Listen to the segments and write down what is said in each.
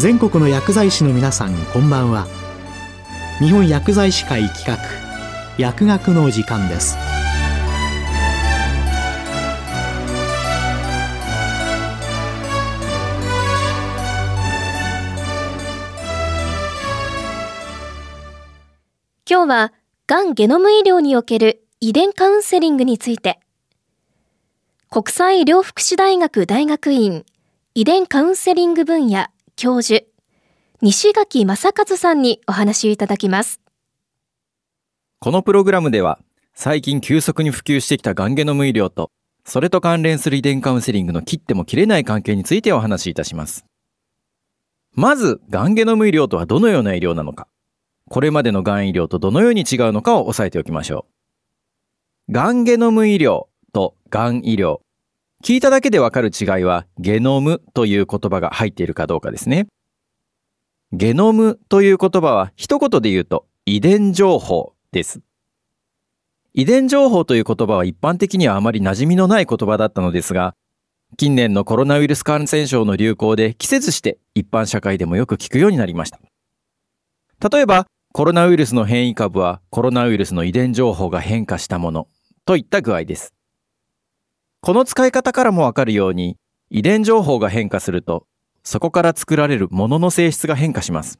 全国の薬剤師の皆さんこんばんは。日本薬剤師会企画薬学の時間です。今日は、がんゲノム医療における遺伝カウンセリングについて、国際医療福祉大学大学院遺伝カウンセリング分野教授、西垣正和さんにお話いただきます。このプログラムでは、最近急速に普及してきたがんゲノム医療と、それと関連する遺伝カウンセリングの切っても切れない関係についてお話しいたします。まず、がんゲノム医療とはどのような医療なのか。これまでのがん医療とどのように違うのかを押さえておきましょう。がんゲノム医療とがん医療。聞いただけでわかる違いは、ゲノムという言葉が入っているかどうかですね。ゲノムという言葉は一言で言うと遺伝情報です。遺伝情報という言葉は一般的にはあまり馴染みのない言葉だったのですが、近年のコロナウイルス感染症の流行で季節して一般社会でもよく聞くようになりました。例えば、コロナウイルスの変異株はコロナウイルスの遺伝情報が変化したものといった具合です。この使い方からもわかるように、遺伝情報が変化すると、そこから作られるものの性質が変化します。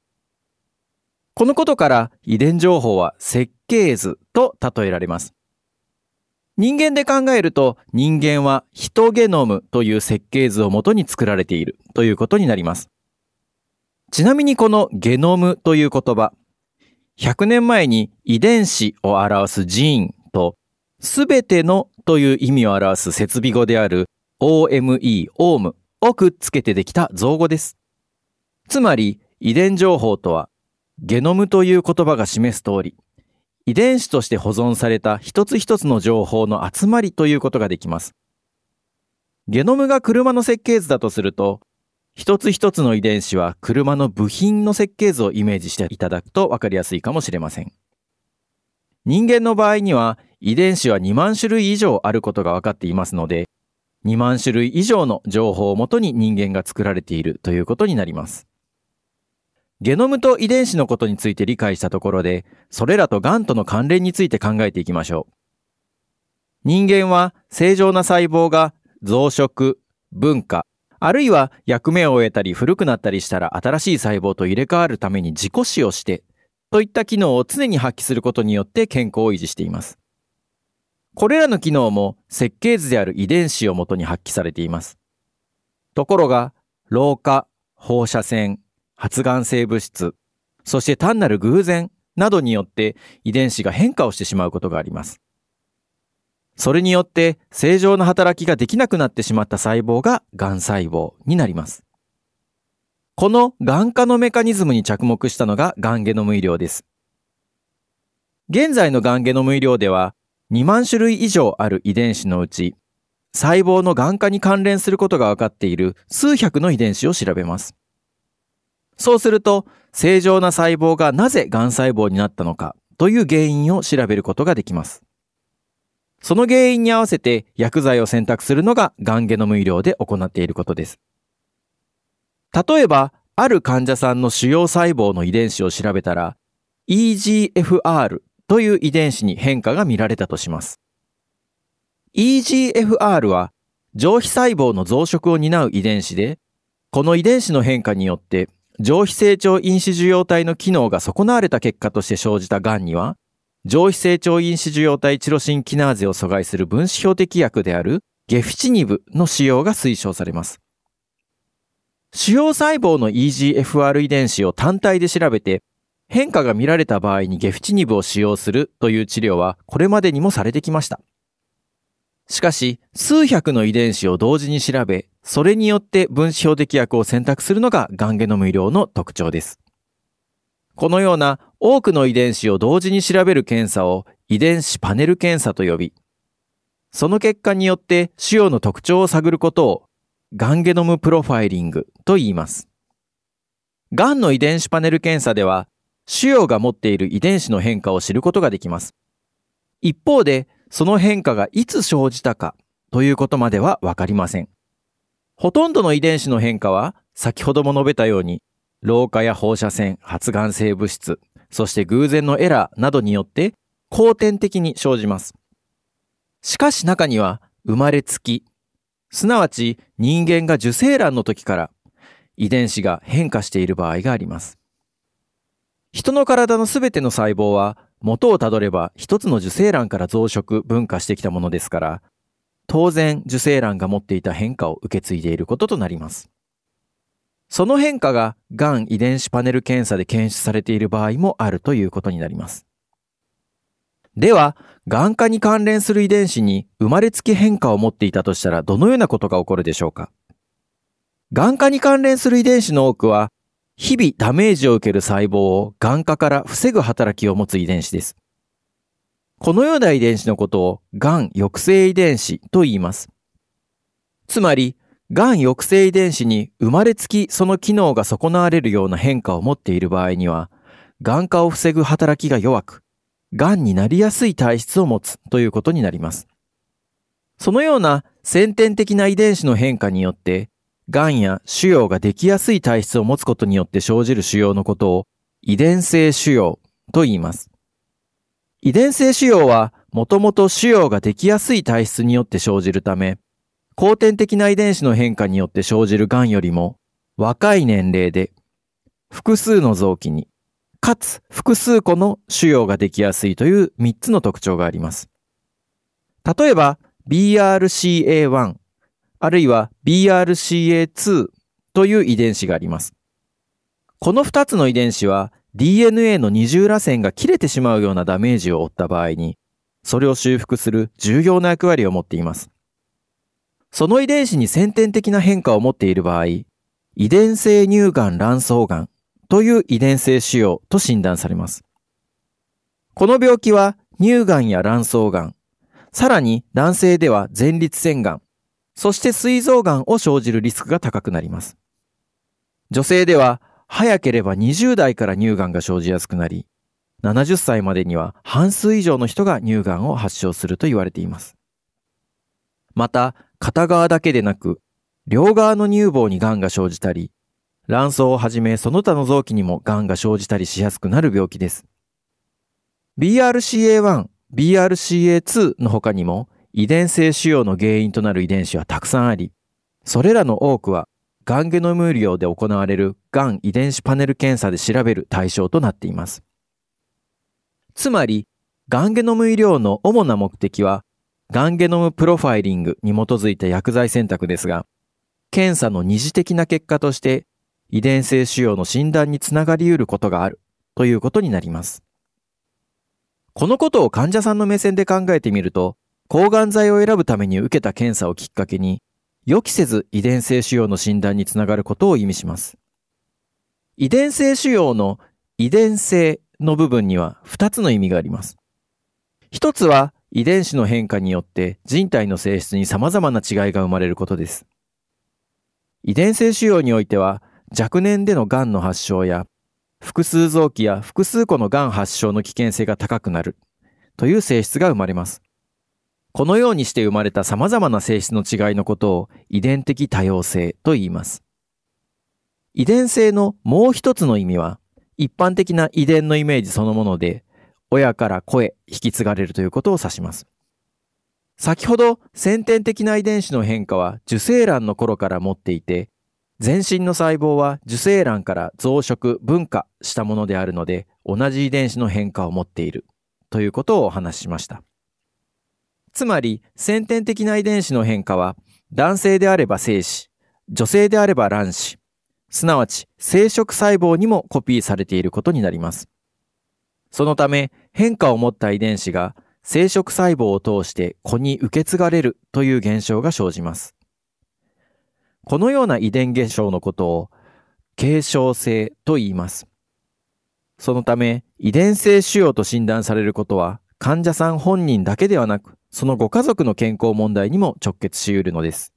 このことから遺伝情報は設計図と例えられます。人間で考えると人間はヒトゲノムという設計図をもとに作られているということになります。ちなみにこのゲノムという言葉、100年前に遺伝子を表すジーンと、すべてのという意味を表す設備語である OME、オームをくっつけてできた造語です。つまり、遺伝情報とは、ゲノムという言葉が示す通り、遺伝子として保存された一つ一つの情報の集まりということができます。ゲノムが車の設計図だとすると、一つ一つの遺伝子は車の部品の設計図をイメージしていただくと分かりやすいかもしれません。人間の場合には遺伝子は2万種類以上あることが分かっていますので、2万種類以上の情報をもとに人間が作られているということになります。ゲノムと遺伝子のことについて理解したところで、それらと癌との関連について考えていきましょう。人間は正常な細胞が増殖、分化、あるいは役目を終えたり古くなったりしたら新しい細胞と入れ替わるために自己死をして、といった機能を常に発揮することによって健康を維持しています。これらの機能も設計図である遺伝子をもとに発揮されています。ところが、老化、放射線、発がん性物質、そして単なる偶然などによって遺伝子が変化をしてしまうことがあります。それによって正常な働きができなくなってしまった細胞が癌細胞になります。この癌化のメカニズムに着目したのが癌ゲノム医療です。現在の癌ゲノム医療では2万種類以上ある遺伝子のうち細胞の癌化に関連することが分かっている数百の遺伝子を調べます。そうすると正常な細胞がなぜ癌細胞になったのかという原因を調べることができます。その原因に合わせて薬剤を選択するのががんゲノム医療で行っていることです。例えば、ある患者さんの腫瘍細胞の遺伝子を調べたら、EGFR という遺伝子に変化が見られたとします。EGFR は上皮細胞の増殖を担う遺伝子で、この遺伝子の変化によって上皮成長因子受容体の機能が損なわれた結果として生じた癌には、上皮成長因子受容体チロシンキナーゼを阻害する分子標的薬であるゲフチニブの使用が推奨されます。腫瘍細胞の EGFR 遺伝子を単体で調べて変化が見られた場合にゲフチニブを使用するという治療はこれまでにもされてきました。しかし、数百の遺伝子を同時に調べ、それによって分子標的薬を選択するのがガンゲノム医療の特徴です。このような多くの遺伝子を同時に調べる検査を遺伝子パネル検査と呼び、その結果によって腫瘍の特徴を探ることをガンゲノムプロファイリングと言います。ガンの遺伝子パネル検査では、腫瘍が持っている遺伝子の変化を知ることができます。一方で、その変化がいつ生じたかということまではわかりません。ほとんどの遺伝子の変化は、先ほども述べたように、老化や放射線、発がん性物質、そして偶然のエラーなどによって後天的に生じます。しかし中には生まれつき、すなわち人間が受精卵の時から遺伝子が変化している場合があります。人の体のすべての細胞は元をたどれば一つの受精卵から増殖、分化してきたものですから、当然受精卵が持っていた変化を受け継いでいることとなります。その変化ががん遺伝子パネル検査で検出されている場合もあるということになります。では、眼科に関連する遺伝子に生まれつき変化を持っていたとしたらどのようなことが起こるでしょうか？眼科に関連する遺伝子の多くは、日々ダメージを受ける細胞を眼科から防ぐ働きを持つ遺伝子です。このような遺伝子のことを癌抑制遺伝子と言います。つまり、癌抑制遺伝子に生まれつきその機能が損なわれるような変化を持っている場合には、癌化を防ぐ働きが弱く、癌になりやすい体質を持つということになります。そのような先天的な遺伝子の変化によって、癌や腫瘍ができやすい体質を持つことによって生じる腫瘍のことを遺伝性腫瘍と言います。遺伝性腫瘍はもともと腫瘍ができやすい体質によって生じるため、後天的な遺伝子の変化によって生じる癌よりも若い年齢で複数の臓器にかつ複数個の腫瘍ができやすいという3つの特徴があります。例えば BRCA1 あるいは BRCA2 という遺伝子があります。この2つの遺伝子は DNA の二重らせんが切れてしまうようなダメージを負った場合にそれを修復する重要な役割を持っています。その遺伝子に先天的な変化を持っている場合、遺伝性乳がん卵巣がんという遺伝性腫瘍と診断されます。この病気は乳がんや卵巣がん、さらに男性では前立腺がん、そして膵臓がんを生じるリスクが高くなります。女性では早ければ20代から乳がんが生じやすくなり、70歳までには半数以上の人が乳がんを発症すると言われています。また、片側だけでなく、両側の乳房に癌が生じたり、卵巣をはじめその他の臓器にも癌が生じたりしやすくなる病気です。BRCA1、BRCA2 の他にも遺伝性腫瘍の原因となる遺伝子はたくさんあり、それらの多くはガンゲノム医療で行われるがん遺伝子パネル検査で調べる対象となっています。つまり、ガンゲノム医療の主な目的はガンゲノムプロファイリングに基づいた薬剤選択ですが、検査の二次的な結果として遺伝性腫瘍の診断につながり得ることがあるということになります。このことを患者さんの目線で考えてみると、抗がん剤を選ぶために受けた検査をきっかけに、予期せず遺伝性腫瘍の診断につながることを意味します。遺伝性腫瘍の遺伝性の部分には2つの意味があります。一つは遺伝子の変化によって人体の性質に様々な違いが生まれることです。遺伝性腫瘍においては若年での癌の発症や複数臓器や複数個の癌発症の危険性が高くなるという性質が生まれます。このようにして生まれた様々な性質の違いのことを遺伝的多様性と言います。遺伝性のもう一つの意味は一般的な遺伝のイメージそのもので親から子へ引き継がれるということを指します。先ほど先天的な遺伝子の変化は受精卵の頃から持っていて、全身の細胞は受精卵から増殖、分化したものであるので、同じ遺伝子の変化を持っているということをお話ししました。つまり、先天的な遺伝子の変化は、男性であれば精子、女性であれば卵子、すなわち生殖細胞にもコピーされていることになります。そのため変化を持った遺伝子が生殖細胞を通して子に受け継がれるという現象が生じます。このような遺伝現象のことを継承性と言います。そのため遺伝性腫瘍と診断されることは患者さん本人だけではなくそのご家族の健康問題にも直結し得るのです。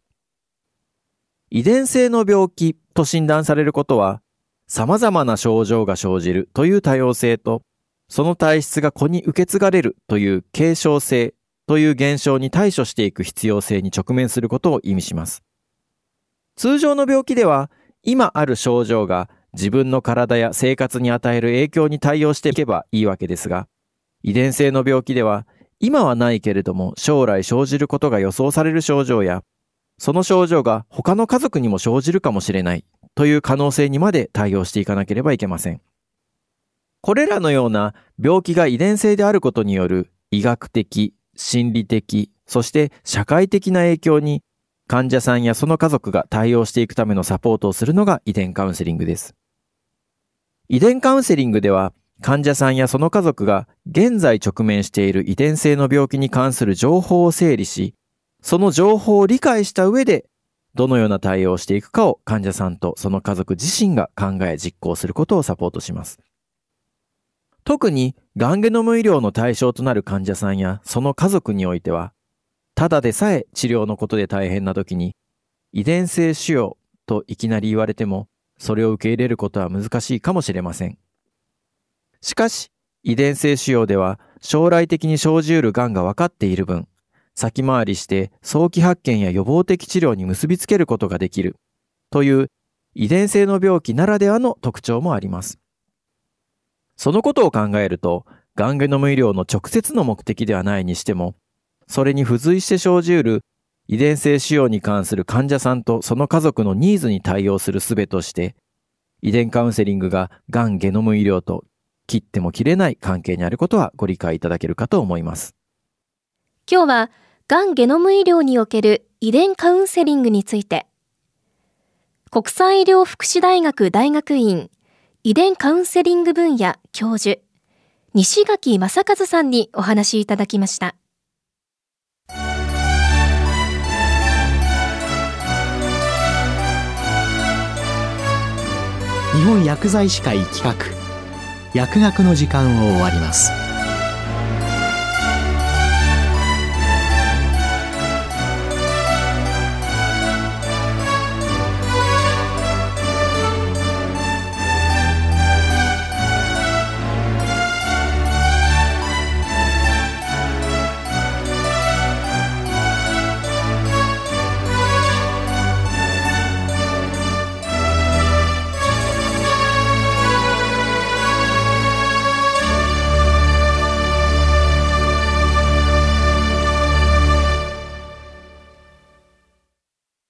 遺伝性の病気と診断されることは様々な症状が生じるという多様性とその体質が子に受け継がれるという継承性という現象に対処していく必要性に直面することを意味します。通常の病気では、今ある症状が自分の体や生活に与える影響に対応していけばいいわけですが、遺伝性の病気では今はないけれども将来生じることが予想される症状や、その症状が他の家族にも生じるかもしれないという可能性にまで対応していかなければいけません。これらのような病気が遺伝性であることによる医学的、心理的、そして社会的な影響に患者さんやその家族が対応していくためのサポートをするのが遺伝カウンセリングです。遺伝カウンセリングでは患者さんやその家族が現在直面している遺伝性の病気に関する情報を整理し、その情報を理解した上でどのような対応をしていくかを患者さんとその家族自身が考え実行することをサポートします。特に、ガンゲノム医療の対象となる患者さんやその家族においては、ただでさえ治療のことで大変な時に、遺伝性腫瘍といきなり言われても、それを受け入れることは難しいかもしれません。しかし、遺伝性腫瘍では将来的に生じうる癌が分かっている分、先回りして早期発見や予防的治療に結びつけることができるという遺伝性の病気ならではの特徴もあります。そのことを考えると、ガンゲノム医療の直接の目的ではないにしても、それに付随して生じうる遺伝性腫瘍に関する患者さんとその家族のニーズに対応する術として、遺伝カウンセリングががんゲノム医療と切っても切れない関係にあることはご理解いただけるかと思います。今日は、がんゲノム医療における遺伝カウンセリングについて、国際医療福祉大学大学院遺伝カウンセリング分野教授、西垣正和さんにお話いただきました。本薬剤師会企画。薬学の時間を終わります。